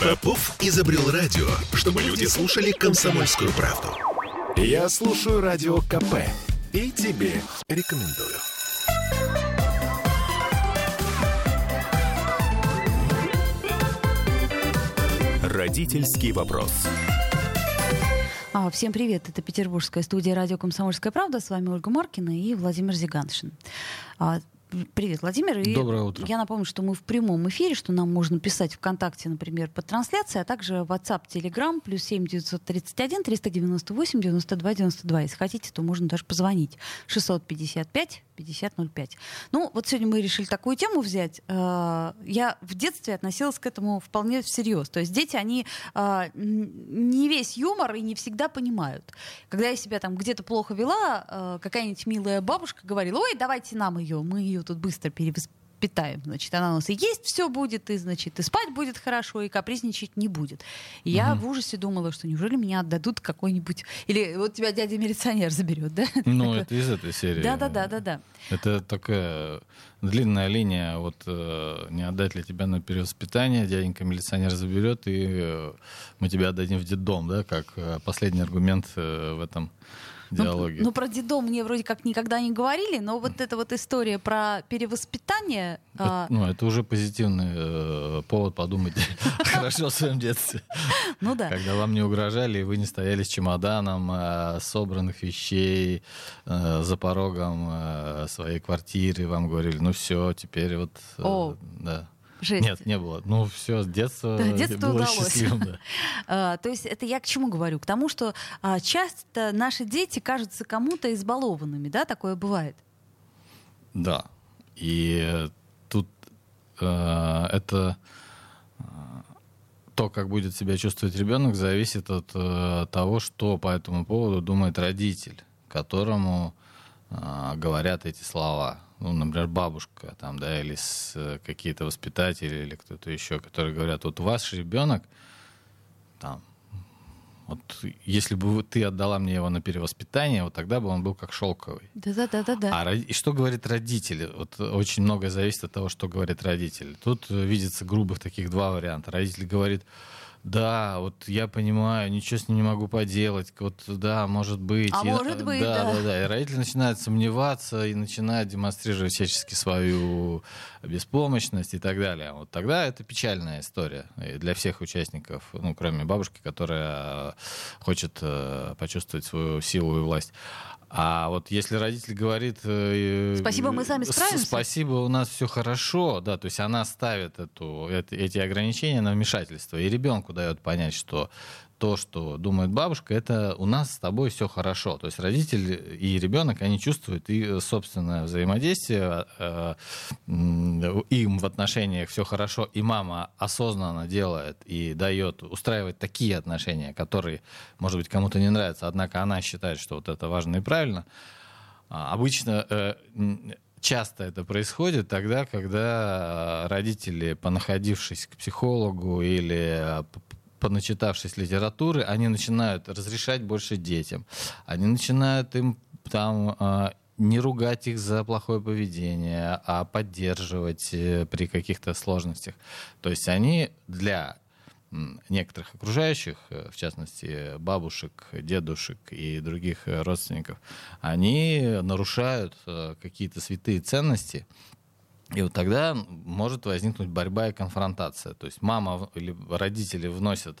Попов изобрел радио, чтобы люди слушали комсомольскую правду. Я слушаю радио КП и тебе рекомендую. Родительский вопрос. А, всем привет, это Петербургская студия радио «Комсомольская правда». С вами Ольга Маркина и Владимир Зиганшин. Привет, Владимир. И Доброе утро. Я напомню, что мы в прямом эфире, что нам можно писать ВКонтакте, например, под трансляцией, а также WhatsApp, Telegram, плюс 7 931 398 92 92. Если хотите, то можно даже позвонить. 655 5005. Ну, вот сегодня мы решили такую тему взять. Э, я в детстве относилась к этому вполне всерьез. То есть дети, они э, не весь юмор и не всегда понимают. Когда я себя там где-то плохо вела, э, какая-нибудь милая бабушка говорила, ой, давайте нам ее, мы ее тут быстро перевоспитаем питаем. Значит, она у нас и есть все будет, и, значит, и спать будет хорошо, и капризничать не будет. И угу. я в ужасе думала, что неужели меня отдадут какой-нибудь... Или вот тебя дядя-милиционер заберет, да? Ну, это из этой серии. Да-да-да-да-да. Это такая длинная линия, вот э, не отдать ли тебя на перевоспитание, дяденька милиционер заберет, и э, мы тебя отдадим в детдом, да, как э, последний аргумент в этом диалоги. Ну, ну, про дедом мне вроде как никогда не говорили, но вот эта вот история про перевоспитание... Это, а... Ну, это уже позитивный э, повод подумать хорошо в своем детстве. Ну да. Когда вам не угрожали, и вы не стояли с чемоданом э, собранных вещей э, за порогом э, своей квартиры, вам говорили, ну все, теперь вот... Э, О. Да. Жесть. Нет, не было. Ну, все, с детства да, детство было удалось. счастливым. Да. а, то есть это я к чему говорю? К тому, что а, часто наши дети кажутся кому-то избалованными, да? Такое бывает. Да. И тут э, это то, как будет себя чувствовать ребенок, зависит от того, что по этому поводу думает родитель, которому э, говорят эти слова ну, например, бабушка там, да, или какие-то воспитатели или кто-то еще, которые говорят, вот ваш ребенок, там, вот если бы ты отдала мне его на перевоспитание, вот тогда бы он был как шелковый. Да, да, да, да, да. А и что говорит родители? Вот очень многое зависит от того, что говорит родитель. Тут видится грубых таких два варианта. Родитель говорит, да, вот я понимаю, ничего с ним не могу поделать, вот да, может быть. А и, может быть, да, да. Да, да. И родители начинают сомневаться и начинают демонстрировать всячески свою беспомощность и так далее. Вот тогда это печальная история для всех участников, ну, кроме бабушки, которая хочет э, почувствовать свою силу и власть. А вот если родитель говорит... Э, спасибо, мы сами справимся. Спасибо, у нас все хорошо, да, то есть она ставит эту, эти ограничения на вмешательство, и ребенку дает понять, что то, что думает бабушка, это у нас с тобой все хорошо. То есть родитель и ребенок, они чувствуют и собственное взаимодействие, э, им в отношениях все хорошо, и мама осознанно делает и дает, устраивает такие отношения, которые, может быть, кому-то не нравятся, однако она считает, что вот это важно и правильно. А, обычно э, часто это происходит тогда, когда родители, понаходившись к психологу или поначитавшись литературы, они начинают разрешать больше детям. Они начинают им там а, не ругать их за плохое поведение, а поддерживать э, при каких-то сложностях. То есть они для некоторых окружающих, э, в частности бабушек, дедушек и других э, родственников, они нарушают какие-то святые ценности, и вот тогда может возникнуть борьба и конфронтация. То есть мама или родители вносят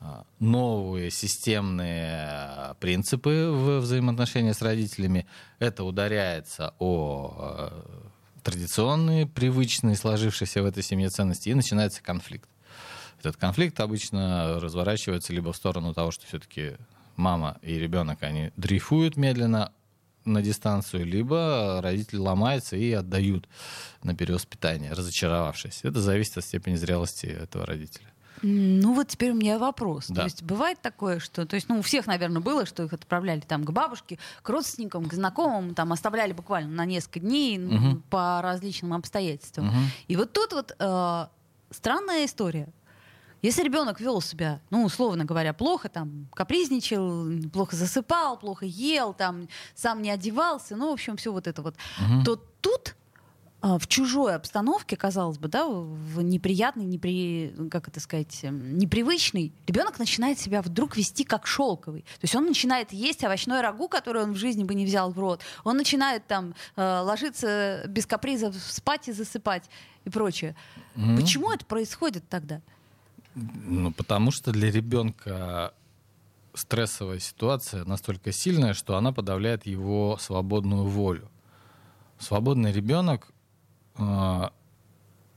а, новые системные а, принципы в взаимоотношения с родителями. Это ударяется о а, традиционные, привычные, сложившиеся в этой семье ценности, и начинается конфликт. Этот конфликт обычно разворачивается либо в сторону того, что все-таки мама и ребенок, они дрейфуют медленно, на дистанцию, либо родители ломаются и отдают на перевоспитание, разочаровавшись. Это зависит от степени зрелости этого родителя. Ну вот теперь у меня вопрос. Да. То есть бывает такое, что, то есть, ну у всех, наверное, было, что их отправляли там к бабушке, к родственникам, к знакомым, там оставляли буквально на несколько дней угу. по различным обстоятельствам. Угу. И вот тут вот э, странная история. Если ребенок вел себя, ну, условно говоря, плохо, там, капризничал, плохо засыпал, плохо ел, там, сам не одевался, ну, в общем, все вот это вот, угу. то тут а, в чужой обстановке, казалось бы, да, в неприятной, непри... как это сказать, эм, непривычной, ребенок начинает себя вдруг вести как шелковый. То есть он начинает есть овощное рагу, которое он в жизни бы не взял в рот. Он начинает там э, ложиться без капризов, спать и засыпать и прочее. Mm-hmm. Почему это происходит тогда? Ну, потому что для ребенка стрессовая ситуация настолько сильная, что она подавляет его свободную волю. Свободный ребенок а,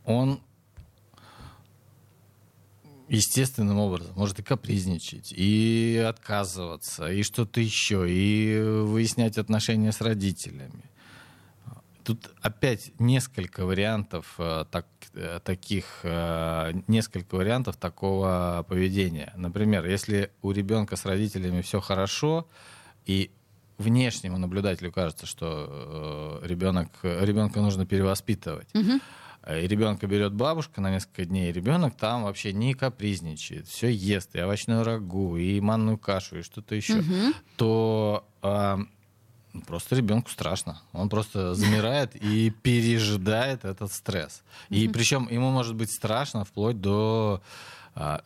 он естественным образом может и капризничать, и отказываться, и что-то еще, и выяснять отношения с родителями. Тут опять несколько вариантов а, так, э, таких, а, несколько вариантов такого поведения. Например, если у ребенка с родителями все хорошо, и внешнему наблюдателю кажется, что э, ребенок, ребенка нужно перевоспитывать. Угу. И ребенка берет бабушка на несколько дней, и ребенок там вообще не капризничает, все ест, и овощную рагу, и манную кашу, и что-то еще, угу. то э, просто ребенку страшно. Он просто замирает и пережидает этот стресс. И причем ему может быть страшно вплоть до а,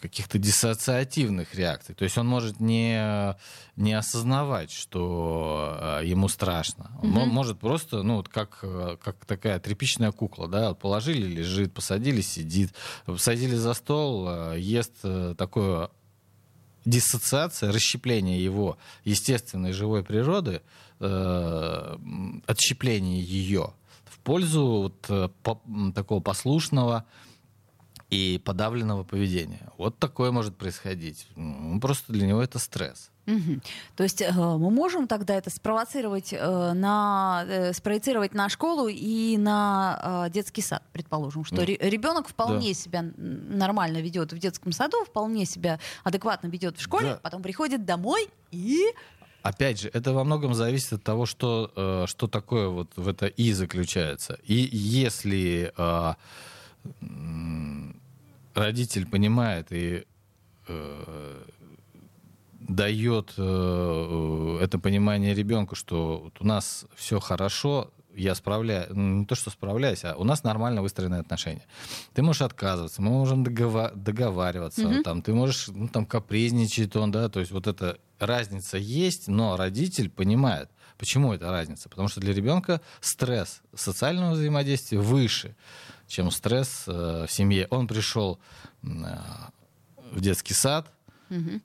каких-то диссоциативных реакций. То есть он может не, не осознавать, что а, ему страшно. Он mm может просто, ну, вот как, как такая тряпичная кукла, да, положили, лежит, посадили, сидит, посадили за стол, а, ест э, такое диссоциация, расщепление его естественной живой природы, э, отщепление ее в пользу вот, э, такого послушного, и подавленного поведения. Вот такое может происходить. Ну, просто для него это стресс. Угу. То есть э, мы можем тогда это спровоцировать э, на э, спроецировать на школу и на э, детский сад, предположим, что да. ребенок вполне да. себя нормально ведет в детском саду, вполне себя адекватно ведет в школе, да. потом приходит домой и Опять же, это во многом зависит от того, что, э, что такое вот в это «и» заключается. И если э, родитель понимает и э, дает э, это понимание ребенку, что вот у нас все хорошо, я справляюсь, ну, не то, что справляюсь, а у нас нормально выстроенные отношения. Ты можешь отказываться, мы можем договар- договариваться, mm-hmm. там, ты можешь ну, там, капризничать, он, да, то есть вот эта разница есть, но родитель понимает, почему эта разница. Потому что для ребенка стресс социального взаимодействия выше чем стресс э, в семье. Он пришел э, в детский сад, угу.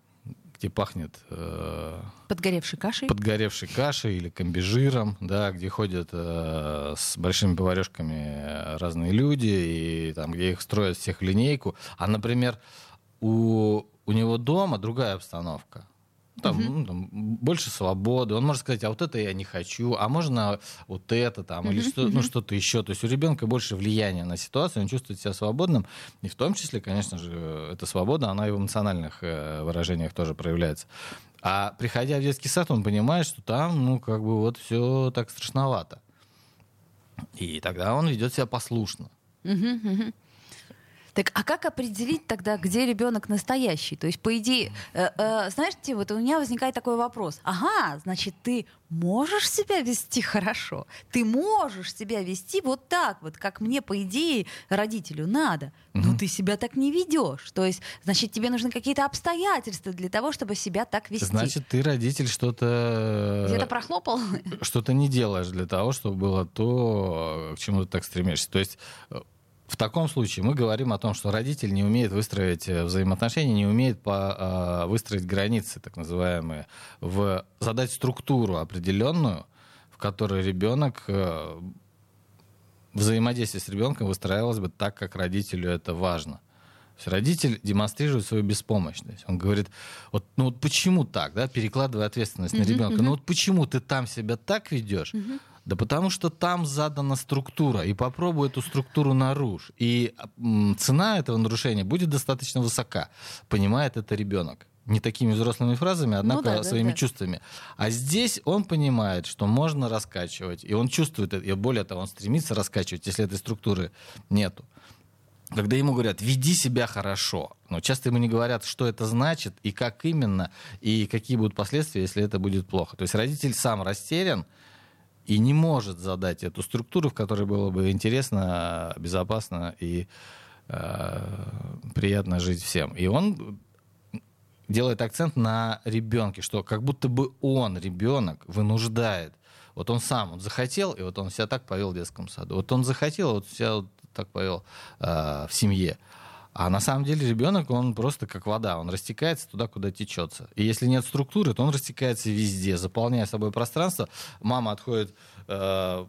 Где пахнет э, подгоревшей кашей, подгоревшей кашей или комбижиром, да, где ходят э, с большими поварешками разные люди и там, где их строят всех в линейку. А, например, у у него дома другая обстановка там, угу. ну, там больше свободы. Он может сказать, а вот это я не хочу, а можно вот это там, угу. или что, ну, что-то еще. То есть у ребенка больше влияния на ситуацию, он чувствует себя свободным. И в том числе, конечно же, эта свобода, она и в эмоциональных э, выражениях тоже проявляется. А приходя в детский сад, он понимает, что там, ну, как бы вот все так страшновато. И тогда он ведет себя послушно. Угу, угу. Так, а как определить тогда, где ребенок настоящий? То есть, по идее, э, э, знаете, вот у меня возникает такой вопрос. Ага, значит, ты можешь себя вести хорошо, ты можешь себя вести вот так вот, как мне, по идее, родителю надо, но угу. ты себя так не ведешь. То есть, значит, тебе нужны какие-то обстоятельства для того, чтобы себя так вести. Значит, ты, родитель, что-то... Где-то прохлопал? Что-то не делаешь для того, чтобы было то, к чему ты так стремишься. То есть в таком случае мы говорим о том, что родитель не умеет выстроить э, взаимоотношения, не умеет по, э, выстроить границы, так называемые, в, задать структуру определенную, в которой ребенок э, взаимодействие с ребенком выстраивалось бы так, как родителю это важно. То есть родитель демонстрирует свою беспомощность. Он говорит, вот, ну вот почему так, да, перекладывая ответственность uh-huh, на ребенка. Uh-huh. Ну вот почему ты там себя так ведешь? Uh-huh. Да потому что там задана структура, и попробуй эту структуру нарушь. И цена этого нарушения будет достаточно высока. Понимает это ребенок. Не такими взрослыми фразами, ну однако ну, да, своими да, да. чувствами. А здесь он понимает, что можно раскачивать, и он чувствует это, и более того, он стремится раскачивать, если этой структуры нету. Когда ему говорят, веди себя хорошо, но часто ему не говорят, что это значит, и как именно, и какие будут последствия, если это будет плохо. То есть родитель сам растерян, и не может задать эту структуру, в которой было бы интересно, безопасно и э, приятно жить всем. И он делает акцент на ребенке, что как будто бы он, ребенок, вынуждает. Вот он сам он захотел, и вот он себя так повел в детском саду. Вот он захотел, вот себя вот так повел э, в семье. А на самом деле ребенок, он просто как вода, он растекается туда, куда течется. И если нет структуры, то он растекается везде, заполняя собой пространство. Мама отходит э, в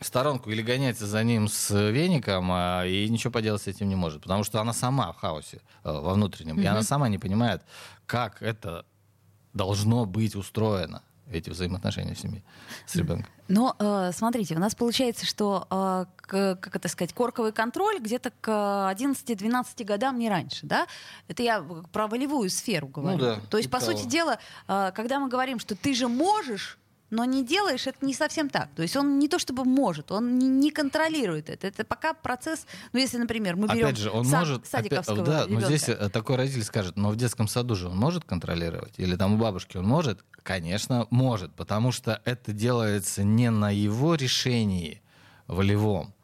сторонку или гоняется за ним с веником, а, и ничего поделать с этим не может. Потому что она сама в хаосе э, во внутреннем. Mm-hmm. И она сама не понимает, как это должно быть устроено эти взаимоотношения в семье с ребенком. Но э, смотрите, у нас получается, что, э, к, как это сказать, корковый контроль где-то к 11-12 годам не раньше, да? Это я про волевую сферу говорю. Ну, да, То есть, по того. сути дела, э, когда мы говорим, что ты же можешь но не делаешь, это не совсем так. То есть он не то чтобы может, он не, не контролирует это. Это пока процесс, ну если, например, мы берем Опять же, он сад, может, садиковского опять, да, но здесь э, такой родитель скажет, но в детском саду же он может контролировать? Или там у бабушки он может? Конечно, может, потому что это делается не на его решении волевом,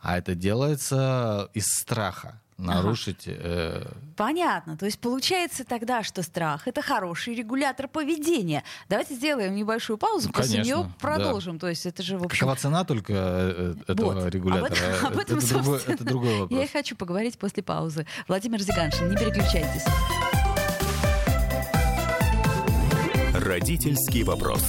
а это делается из страха нарушить. Ага. Э... Понятно. То есть получается тогда, что страх это хороший регулятор поведения. Давайте сделаем небольшую паузу, ну, после нее продолжим. Да. То есть это же в общем. Какова цена только э, э, этого вот. регулятора? Об этом, об этом, это, другой, это другой вопрос. Я и хочу поговорить после паузы. Владимир Зиганшин, не переключайтесь. Родительский вопрос.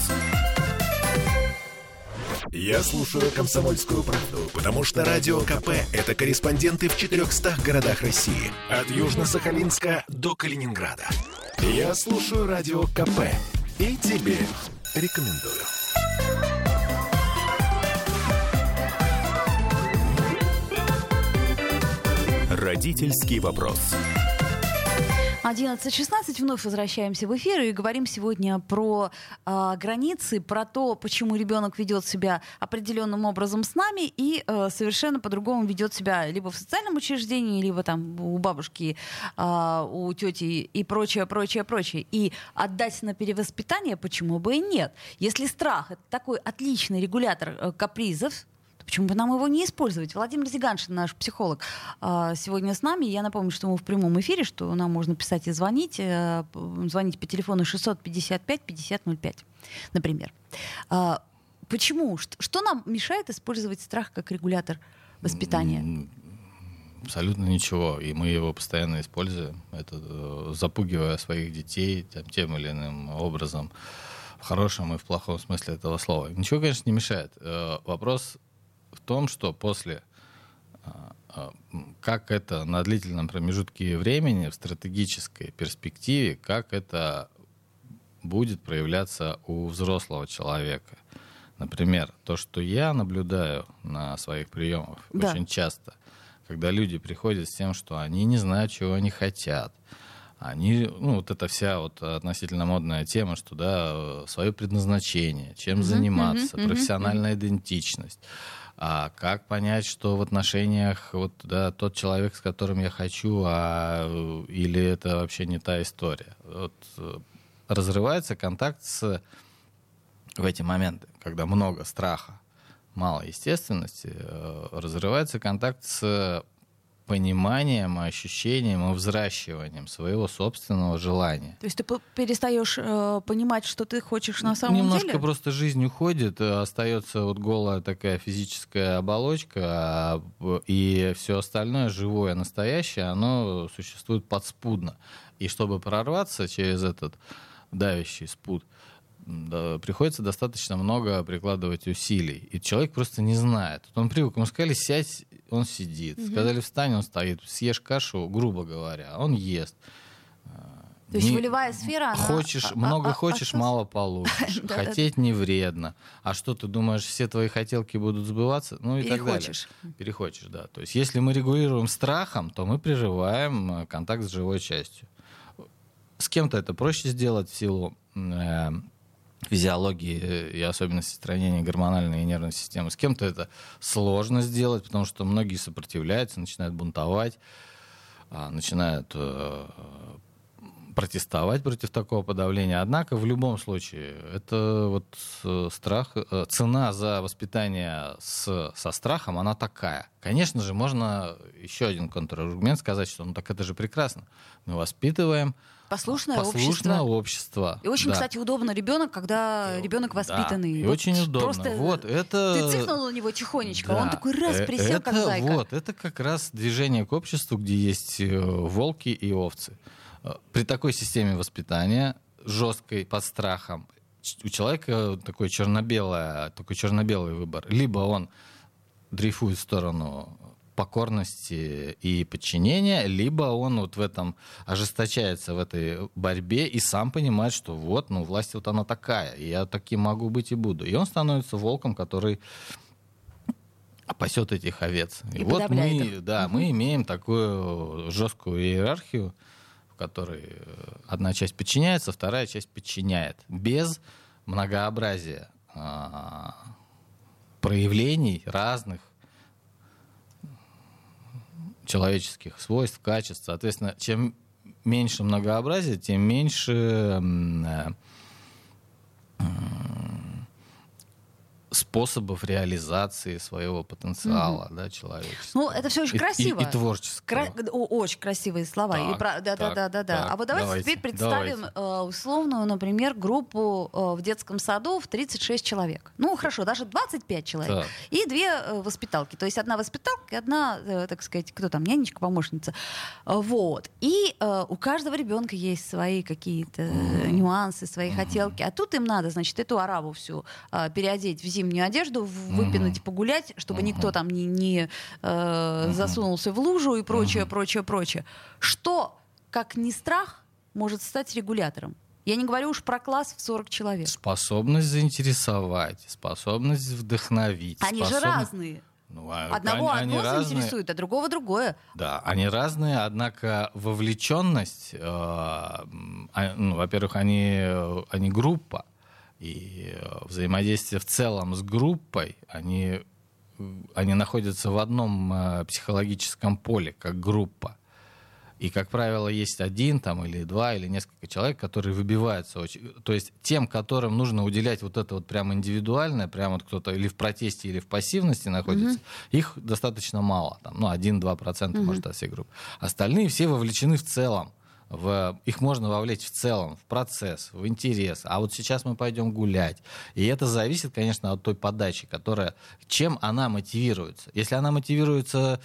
Я слушаю «Комсомольскую правду», потому что «Радио КП» — это корреспонденты в 400 городах России. От Южно-Сахалинска до Калининграда. Я слушаю «Радио КП» и тебе рекомендую. Родительский вопрос. 11.16, вновь возвращаемся в эфир и говорим сегодня про э, границы, про то, почему ребенок ведет себя определенным образом с нами и э, совершенно по-другому ведет себя либо в социальном учреждении, либо там у бабушки, э, у тети и прочее, прочее, прочее. И отдать на перевоспитание почему бы и нет. Если страх — это такой отличный регулятор э, капризов, Почему бы нам его не использовать? Владимир Зиганшин, наш психолог, а, сегодня с нами. Я напомню, что мы в прямом эфире, что нам можно писать и звонить. Э, звонить по телефону 655-5005, например. А, почему? Что нам мешает использовать страх как регулятор воспитания? Абсолютно ничего. И мы его постоянно используем. Это э, запугивая своих детей тем, тем или иным образом в хорошем и в плохом смысле этого слова. Ничего, конечно, не мешает. Э, вопрос в том, что после а, а, как это на длительном промежутке времени в стратегической перспективе, как это будет проявляться у взрослого человека. Например, то, что я наблюдаю на своих приемах да. очень часто, когда люди приходят с тем, что они не знают, чего они хотят, они, ну, вот эта вся вот относительно модная тема, что, да, свое предназначение, чем mm-hmm, заниматься, mm-hmm, профессиональная mm-hmm. идентичность. А как понять, что в отношениях вот да, тот человек, с которым я хочу, а или это вообще не та история? Вот, э, разрывается контакт с в эти моменты, когда много страха, мало естественности, э, разрывается контакт с пониманием, ощущением и взращиванием своего собственного желания. То есть ты перестаешь э, понимать, что ты хочешь на самом Немножко деле? Немножко просто жизнь уходит, э, остается вот голая такая физическая оболочка, а, и все остальное, живое, настоящее, оно существует подспудно. И чтобы прорваться через этот давящий спут, да, приходится достаточно много прикладывать усилий. И человек просто не знает. Он привык, ему сказали, сядь он сидит. Угу. Сказали, встань, он стоит. Съешь кашу, грубо говоря, он ест. То есть не, волевая сфера, она... Хочешь, а, много а, хочешь, а, мало получишь. Хотеть не вредно. А что, ты думаешь, все твои хотелки будут сбываться? Ну и так далее. Перехочешь, да. То есть если мы регулируем страхом, то мы прерываем э, контакт с живой частью. С кем-то это проще сделать в силу э, физиологии э, и особенности строения гормональной и нервной системы. С кем-то это сложно сделать, потому что многие сопротивляются, начинают бунтовать, а, начинают э, протестовать против такого подавления. Однако в любом случае это вот э, страх, цена за воспитание с, со страхом, она такая. Конечно же, можно еще один контраргумент сказать, что ну так это же прекрасно. Мы воспитываем Послушное, послушное общество. общество. И очень, да. кстати, удобно ребенок, когда ребенок воспитанный. Да, и Вот очень удобно. Просто вот это... Ты цикнул на него тихонечко, Да. он такой раз Э, присел, это, как зайка. Вот, это как раз движение к обществу, где есть э, волки и овцы. Э, При такой системе воспитания, жесткой, под страхом, у человека такой, черно-белое, такой черно-белый выбор. Либо он дрейфует в сторону покорности и подчинения, либо он вот в этом ожесточается в этой борьбе и сам понимает, что вот, ну, власть вот она такая, и я таким могу быть и буду. И он становится волком, который пасет этих овец. И вот подавляет мы, их. да, мы имеем такую жесткую иерархию, в которой э, одна часть подчиняется, вторая часть подчиняет. Без многообразия а, проявлений разных человеческих свойств, качеств. Соответственно, чем меньше многообразия, тем меньше э, способов реализации своего потенциала да, человеческого. Ну, это все очень И- и- красиво. И, творческого. Кра- о, очень красивые слова. И Так, про- да, да, так, да, да, да. так, А вот давайте, давайте, теперь представим э, условную, например, группу э, в детском саду в 36 человек. Ну, хорошо, даже 25 человек. Так. И две э, воспиталки. То есть одна воспиталка и одна, э, так сказать, кто там, нянечка, помощница. Вот. И э, у каждого ребенка есть свои какие-то э, нюансы, свои хотелки. А тут им надо, значит, эту арабу всю э, переодеть в зимнюю одежду, в- выпинать, погулять, чтобы никто там не, не э, засунулся в лужу и прочее, прочее, прочее. Что, как не страх, может стать регулятором? Я не говорю уж про класс в 40 человек. Способность заинтересовать, способность вдохновить. Они же способность- разные. Ну, а Одного они- они одно разные. заинтересует, а другого другое. Да, они разные, однако вовлеченность, э, а, ну, во-первых, они, э, они группа, и э, взаимодействие в целом с группой, они, они находятся в одном э, психологическом поле, как группа. И, как правило, есть один там, или два, или несколько человек, которые выбиваются. очень- То есть тем, которым нужно уделять вот это вот прям индивидуальное, прям вот кто-то или в протесте, или в пассивности находится, их достаточно мало. Там, ну, 1-2% может от всей группы. Остальные все вовлечены в целом. В, их можно вовлечь в целом, в процесс, в интерес. А вот сейчас мы пойдем гулять. И это зависит, конечно, от той подачи, которая... Чем она мотивируется. Если она мотивируется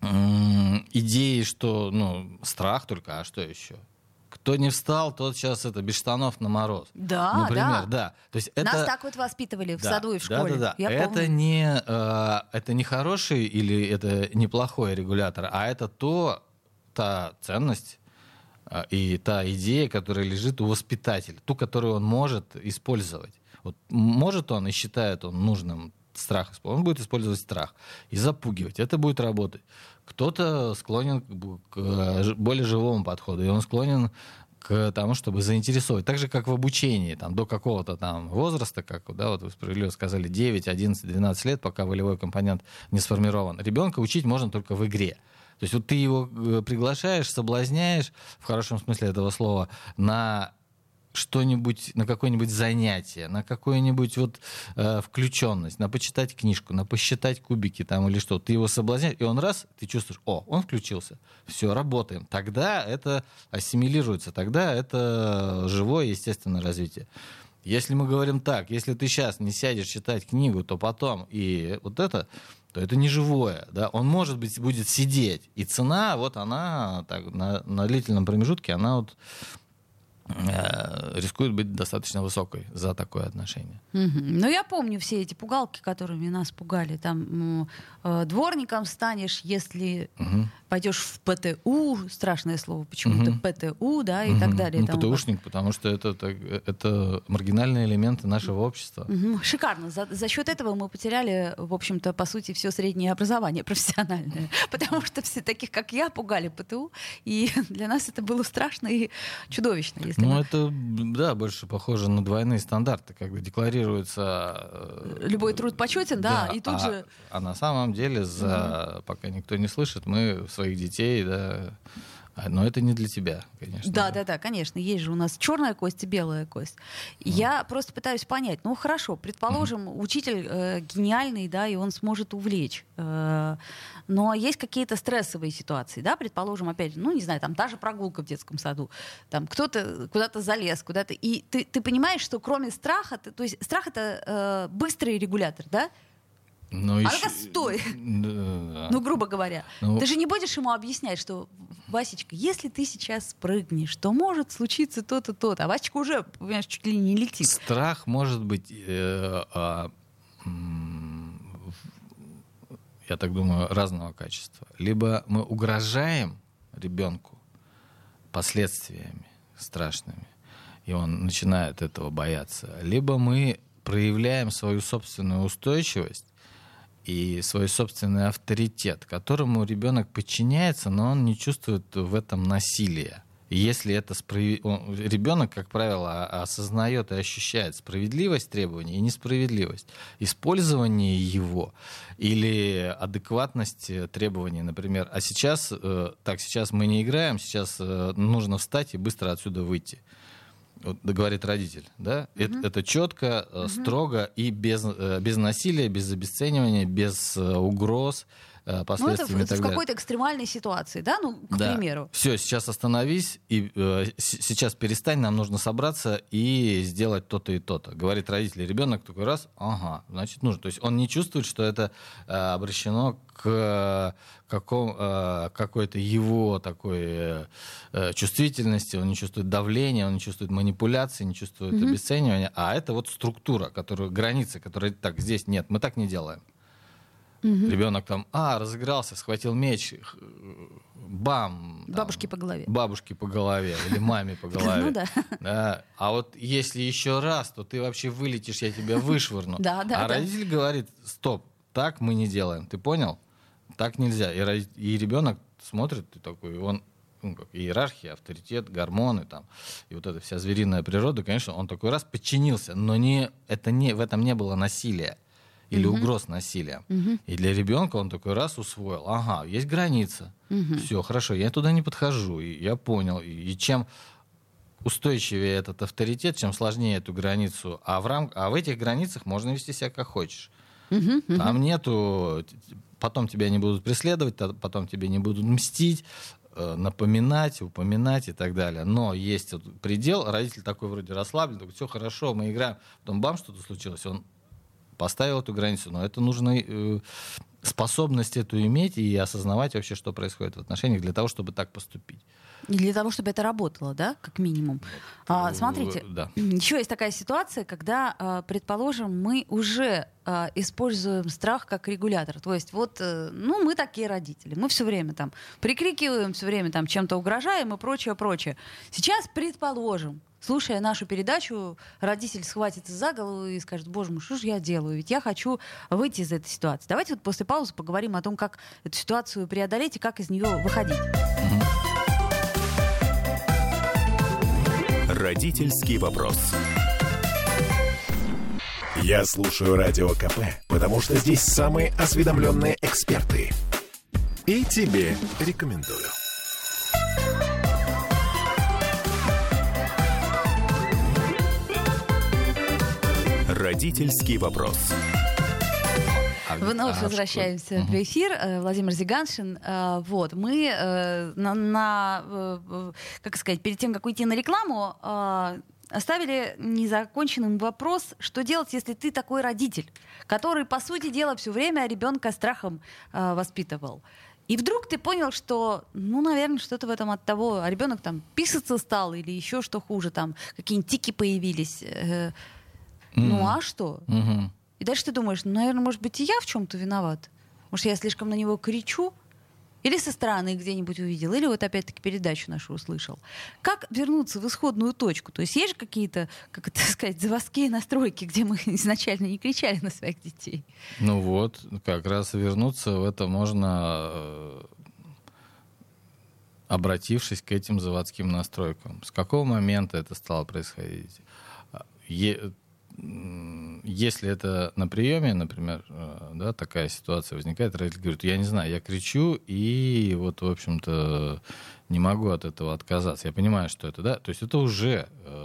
м, идеей, что, ну, страх только, а что еще? Кто не встал, тот сейчас это без штанов на мороз. Да, Например, да. да. То есть это... Нас так вот воспитывали в Да, саду и в да, школе. Да, да, Я это помню. не э, это не хороший или это неплохой регулятор, а это то та ценность и та идея, которая лежит у воспитателя, ту, которую он может использовать. Вот может он и считает он нужным страх использовать, он будет использовать страх и запугивать. Это будет работать. Кто-то склонен к э, более живому подходу, и он склонен к тому, чтобы заинтересовать. Так же, как в обучении, там, до какого-то там возраста, как да, вот вы справедливо сказали, 9, 11, 12 лет, пока волевой компонент не сформирован. Ребенка учить можно только в игре. То есть вот ты его э, приглашаешь, соблазняешь, в хорошем смысле этого слова, на что-нибудь, на какое-нибудь занятие, на какую-нибудь вот э, включенность, на почитать книжку, на посчитать кубики там или что. Ты его соблазняешь, и он раз, ты чувствуешь, о, он включился, все, работаем. Тогда это ассимилируется, тогда это живое естественное развитие. Если мы говорим так, если ты сейчас не сядешь читать книгу, то потом и вот это, то это не живое, да, он может быть будет сидеть, и цена вот она так на, на длительном промежутке она вот рискует быть достаточно высокой за такое отношение. Мгм. Ну, я помню все эти пугалки, которыми нас пугали. Там м, э, дворником станешь, если Мгм. пойдешь в ПТУ, страшное слово почему-то, Мгм. ПТУ, да, и Мгм. так далее. Ну, Там ПТУшник, потому что это, так- это маргинальные элементы нашего общества. Мгм. Шикарно. За, за счет этого мы потеряли, в общем-то, по сути, все среднее образование профессиональное. Потому что все таких, как я, пугали ПТУ. И для нас это было страшно и чудовищно. Если Ну, это, да, больше похоже на двойные стандарты, когда декларируется... э, Любой труд почетен, да, и тут а, же- А на самом деле, за, пока никто не слышит, мы своих детей, да, но это не для тебя, конечно. Да, да, да, конечно. Есть же у нас черная кость и белая кость. Я просто пытаюсь понять. Ну хорошо, предположим, учитель э, гениальный, да, и он сможет увлечь. Э, но есть какие-то стрессовые ситуации, да, предположим, опять ну не знаю, там та же прогулка в детском саду, там кто-то куда-то залез, куда-то, и ты, ты понимаешь, что кроме страха, ты, то есть страх это э, быстрый регулятор, да? Ну, А еще- стой! Да. Ну, грубо говоря. Ну- Ты же не будешь ему объяснять, что, Васечка, если ты сейчас спрыгнешь, то может случиться то-то, то-то. А Васечка уже, понимаешь, чуть ли не летит. Страх может быть, э, в- я так думаю, разного качества. Либо мы угрожаем ребенку последствиями страшными, и он начинает этого бояться. Либо мы проявляем свою собственную устойчивость и свой собственный авторитет, которому ребенок подчиняется, но он не чувствует в этом насилия. И если это он- ребенок, как правило, а- осознает и ощущает справедливость требований и несправедливость, использование его или адекватность э, требований, например, а сейчас, э, так, сейчас мы не играем, сейчас э, нужно встать и быстро отсюда выйти. Вот говорит родитель, да? Это, это четко, э, строго и без, э, без насилия, без обесценивания, без э, угроз, э, Ну, это в, последствиями и в какой-то экстремальной ситуации, да, ну, к примеру. Все, сейчас остановись и э, сейчас перестань, нам нужно собраться и сделать то-то и то-то. Говорит родитель, ребенок такой раз, ага, значит нужно. То есть он не чувствует, что это э, обращено к э, каком, э, какой-то его такой э, э, чувствительности, он не чувствует давления, он не чувствует манипуляции, не чувствует обесценивания, а это вот структура, которая, границы, которые так, здесь нет, мы так не делаем. Ребенок там, а, разыгрался, схватил меч, бам. там, Бабушки по голове. Бабушке по голове или маме по голове. Ну да. Да. А вот если еще раз, то ты вообще вылетишь, я тебя вышвырну. Да, да, а да. родитель говорит, стоп, так мы не делаем. Ты понял? Так нельзя. И, ребенок смотрит, и такой, он ну, как иерархия, авторитет, гормоны там, и вот эта вся звериная природа, конечно, он такой раз подчинился, но не, это не, в этом не было насилия или угроз насилия. И для ребенка он такой раз усвоил, ага, есть граница, все, хорошо, я туда не подхожу, и я понял. И, и чем устойчивее этот авторитет, чем сложнее эту границу, а в, рам... а в этих границах можно вести себя как хочешь. Там нету, т- т- потом тебя не будут преследовать, потом тебе не будут мстить, э, напоминать, упоминать и так далее. Но есть вот предел, родитель такой вроде расслаблен, такой, все хорошо, мы играем. Потом бам, что-то случилось, он поставил эту границу, но это нужно э, способность эту иметь и осознавать вообще, что происходит в отношениях для того, чтобы так поступить. И для того, чтобы это работало, да, как минимум. А, Э, смотрите, Да. еще есть такая ситуация, когда, а, предположим, мы уже а, используем страх как регулятор. То есть вот, э, ну, мы такие родители, мы все время там прикрикиваем, все время там чем-то угрожаем и прочее, прочее. Сейчас, предположим, слушая нашу передачу, родитель схватится за голову и скажет, боже мой, что же я делаю? Ведь я хочу выйти из этой ситуации. Давайте вот после паузы поговорим о том, как эту ситуацию преодолеть и как из нее выходить. Родительский вопрос. Я слушаю Радио КП, потому что здесь самые осведомленные эксперты. И тебе рекомендую. Родительский вопрос. Вновь а, возвращаемся в эфир. Э, Владимир Зиганшин. Э, Вот. Мы э, на, на, как сказать, перед тем, как уйти на рекламу, оставили незаконченным вопрос, что делать, если ты такой родитель, который, по сути дела, все время ребенка страхом воспитывал. И вдруг ты понял, что, ну, наверное, что-то в этом от того, а ребенок там писаться стал или еще что хуже, там какие-нибудь тики появились. Э, Ну а что? Мгм. И дальше ты думаешь, ну, наверное, может быть, и я в чем-то виноват. Может, я слишком на него кричу? Или со стороны где-нибудь увидел, или вот опять-таки передачу нашу услышал. Как вернуться в исходную точку? То есть есть же какие-то, как это сказать, заводские настройки, где мы изначально не кричали на своих детей? Ну вот, как раз вернуться в это можно, э, обратившись к этим заводским настройкам. С какого момента это стало происходить? Е- если это на приеме, например, э, да, такая ситуация возникает, родитель говорит, я не знаю, я кричу, и вот, в общем-то, не могу от этого отказаться. Я понимаю, что это, да, то есть это уже э,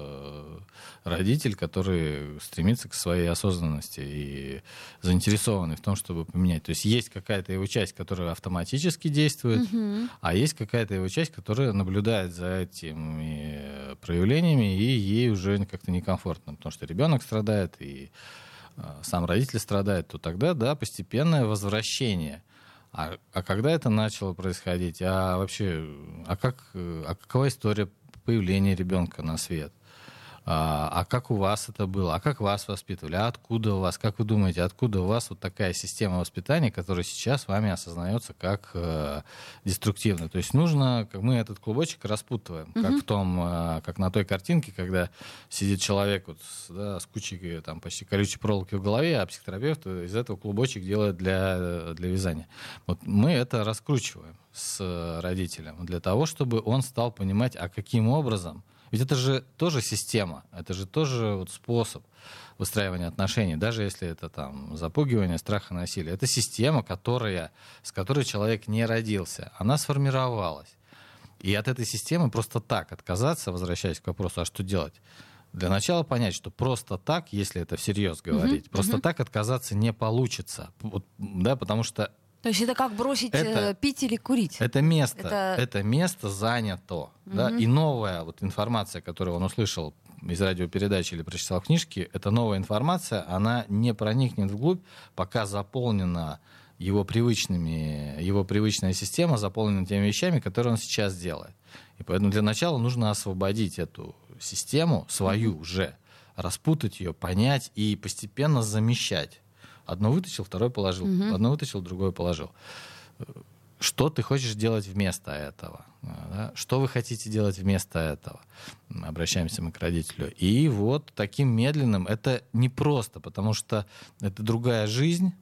родитель, который стремится к своей осознанности и заинтересованный в том, чтобы поменять. То есть есть какая-то его часть, которая автоматически действует, угу. а есть какая-то его часть, которая наблюдает за этими проявлениями, и ей уже как-то некомфортно, потому что ребенок страдает, и э, сам родитель страдает, то тогда, да, постепенное возвращение – а, а когда это начало происходить? А вообще, а как, а какова история появления ребенка на свет? А, а как у вас это было? А как вас воспитывали? А откуда у вас? Как вы думаете, откуда у вас вот такая система воспитания, которая сейчас вами осознается как э, деструктивная? То есть нужно, как мы этот клубочек распутываем, угу. как в том, э, как на той картинке, когда сидит человек вот, да, с кучей там почти колючей проволоки в голове, а психотерапевт из этого клубочек делает для, для вязания. Вот мы это раскручиваем с родителем для того, чтобы он стал понимать, а каким образом ведь это же тоже система, это же тоже вот способ выстраивания отношений, даже если это там запугивание, страх и насилие. Это система, которая, с которой человек не родился, она сформировалась. И от этой системы просто так отказаться, возвращаясь к вопросу, а что делать? Для начала понять, что просто так, если это всерьез говорить, uh-huh, просто uh-huh. так отказаться не получится. Вот, да, потому что то есть это как бросить это, э, пить или курить? Это место, это, это место занято. Угу. Да? И новая вот информация, которую он услышал из радиопередачи или прочитал в книжке, эта новая информация, она не проникнет вглубь, пока заполнена его привычными, его привычная система заполнена теми вещами, которые он сейчас делает. И поэтому для начала нужно освободить эту систему, свою уже, распутать ее, понять и постепенно замещать Одно вытащил, второе положил. Угу. Одно вытащил, другое положил. Что ты хочешь делать вместо этого? Да? Что вы хотите делать вместо этого? Обращаемся мы к родителю. И вот таким медленным это непросто, потому что это другая жизнь,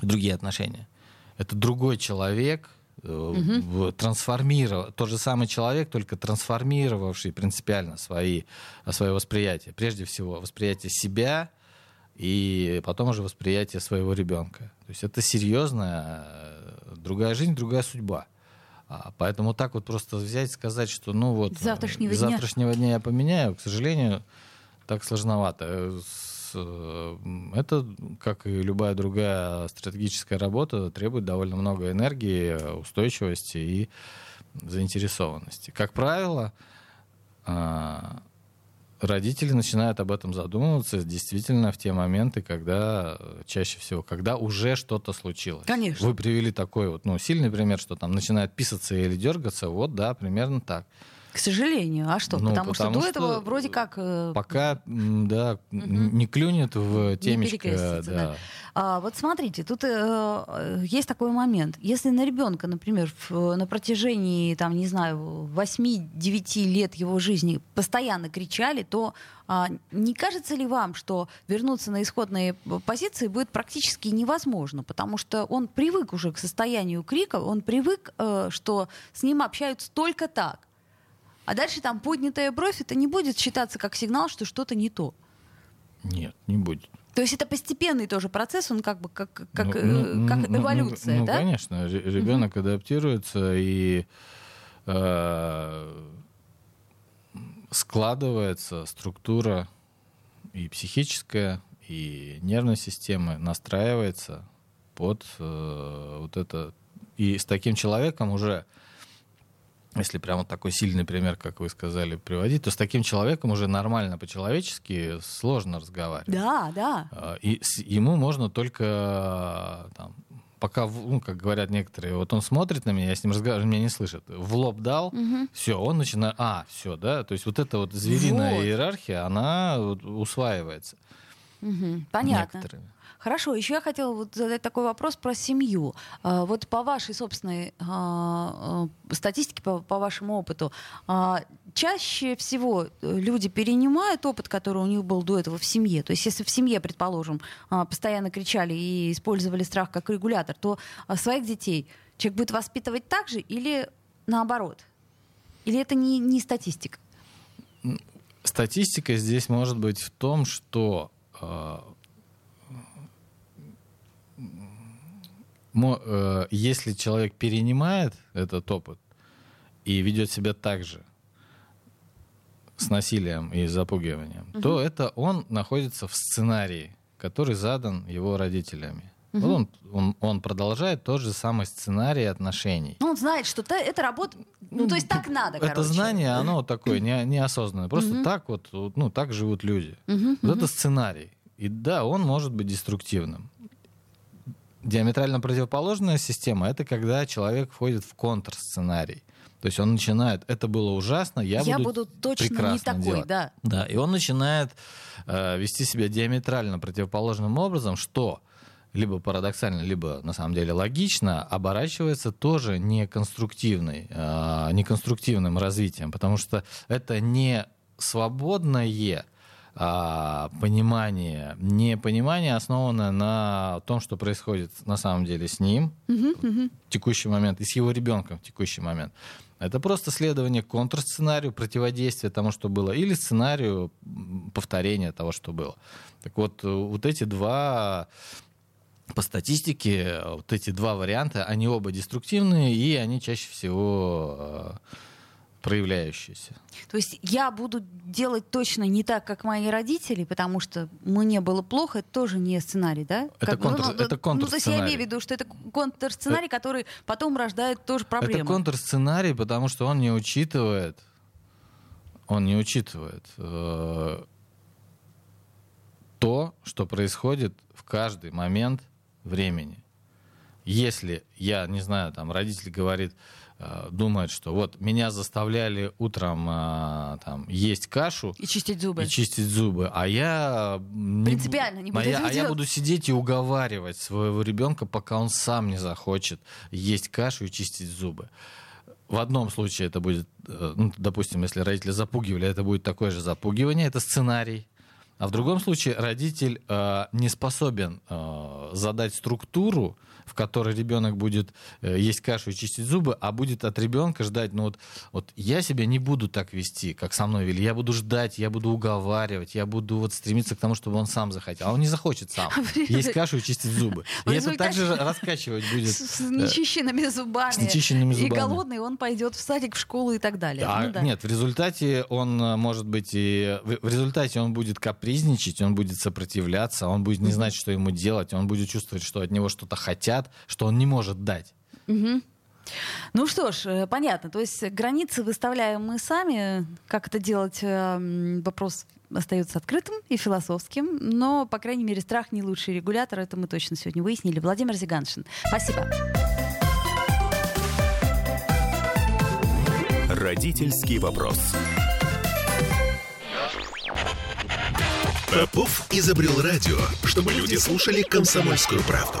другие отношения. Это другой человек, угу. трансформировав, тот же самый человек, только трансформировавший принципиально свои, свое восприятие. Прежде всего, восприятие себя и потом уже восприятие своего ребенка. То есть это серьезная э, другая жизнь, другая судьба. А, поэтому так вот просто взять и сказать, что ну вот завтрашнего, дня. завтрашнего дня я поменяю, к сожалению, так сложновато. Э, это, как и любая другая стратегическая работа, требует довольно много энергии, устойчивости и заинтересованности. Как правило, а, родители начинают об этом задумываться действительно в те моменты, когда э, чаще всего, когда уже что-то случилось. Конечно. Вы привели такой вот, ну, сильный пример, что там начинает писаться или дергаться, вот, да, примерно так. К сожалению. А что? Ну, потому, потому что до этого вроде как... Э, пока, да, угу. не клюнет в темечко. Да. Да. А, вот смотрите, тут э, есть такой момент. Если на ребенка, например, в, на протяжении, там, не знаю, 8-9 лет его жизни постоянно кричали, то а, не кажется ли вам, что вернуться на исходные позиции будет практически невозможно, потому что он привык уже к состоянию крика, он привык, э, что с ним общаются только так. А дальше там поднятая бровь, это не будет считаться как сигнал, что что-то не то. Нет, не будет. То есть это постепенный тоже процесс, он как бы как, как, ну, э, ну, как ну, эволюция, ну, ну, да? конечно, ребенок угу. адаптируется и э, складывается структура и психическая, и нервной системы настраивается под э, вот это. И с таким человеком уже если прямо такой сильный пример, как вы сказали, приводить, то с таким человеком уже нормально по-человечески сложно разговаривать. Да, да. А, и ему можно только там, пока, ну, как говорят некоторые, вот он смотрит на меня, я с ним разговариваю, меня не слышит. В лоб дал, угу. все, он начинает, а, все, да, то есть вот эта вот звериная вот. иерархия, она усваивается. Угу. Понятно. Некоторыми. Хорошо, еще я хотела вот задать такой вопрос про семью. А, вот по вашей собственной а, а, статистике, по, по вашему опыту, чаще всего люди перенимают опыт, который у них был до этого в семье. То есть если в семье, предположим, постоянно кричали и использовали страх как регулятор, то своих детей человек будет воспитывать так же или наоборот? Или это не, не статистика? Статистика здесь может быть в том, что э, мо- э, если человек перенимает этот опыт и ведет себя так же с насилием и запугиванием, то это он находится в сценарии, который задан его родителями. Вот он, он, он продолжает тот же самый сценарий отношений. Ну, он знает, что та- это работа... Ну, то есть так надо, Это короче. знание, оно такое не, неосознанное. Просто так вот, ну, так живут люди. Мгм, Вот это сценарий. И да, он может быть деструктивным. Диаметрально противоположная система — это когда человек входит в контрсценарий. То есть он начинает, это было ужасно, я, Я, буду точно не прекрасно такой, делать». да. Да, и он начинает э, вести себя диаметрально противоположным образом, что либо парадоксально, либо на самом деле логично, оборачивается тоже неконструктивной, э, неконструктивным развитием, потому что это не свободное а, понимание, не понимание, основанное на том, что происходит на самом деле с ним в текущий момент и с его ребенком в текущий момент. Это просто следование контрсценарию, противодействие тому, что было, или сценарию повторения того, что было. Так вот, вот эти два по статистике, вот эти два варианта, они оба деструктивные, и они чаще всего проявляющиеся. То есть я буду делать точно не так, как мои родители, потому что мне было плохо, это тоже не сценарий, да? Это Как контр- это Ну, то есть я имею в виду, что это контрсценарий, который потом рождает тоже проблемы. Это контрсценарий, потому что он не учитывает, он не учитывает э, то, что происходит в каждый момент времени. Если я, не знаю, там родитель говорит, думает, что вот меня заставляли утром э, там есть кашу, И чистить зубы. и чистить зубы. А я бу- Принципиально не буду а я, а я буду сидеть и уговаривать своего ребенка, пока он сам не захочет есть кашу и чистить зубы. В одном случае это будет, э, ну, допустим, если родители запугивали, это будет такое же запугивание, это сценарий. А в другом случае родитель э, не способен э, задать структуру, в которой ребенок будет э, есть кашу и чистить зубы, а будет от ребенка ждать, ну вот, вот я себя не буду так вести, как со мной вели, я буду ждать, я буду уговаривать, я буду вот стремиться к тому, чтобы он сам захотел, а он не захочет сам есть кашу и чистить зубы. И это также раскачивать будет. С, с нечищенными зубами. с нечищенными И зубами. голодный он пойдет в садик, в школу и так далее. А, Ну да. Нет, в результате он э, может быть и в результате он будет капризничать, он будет сопротивляться, он будет не знать, что ему делать, он будет чувствовать, что от него что-то хотят, что он не может дать. Ну что ж, э, понятно. То есть границы выставляем мы сами. Как это делать, э, вопрос остается открытым и философским. Но, по крайней мере, страх не лучший регулятор. Это мы точно сегодня выяснили. Владимир Зиганшин. Спасибо. Родительский вопрос. Попов изобрел радио, чтобы люди слушали комсомольскую правду.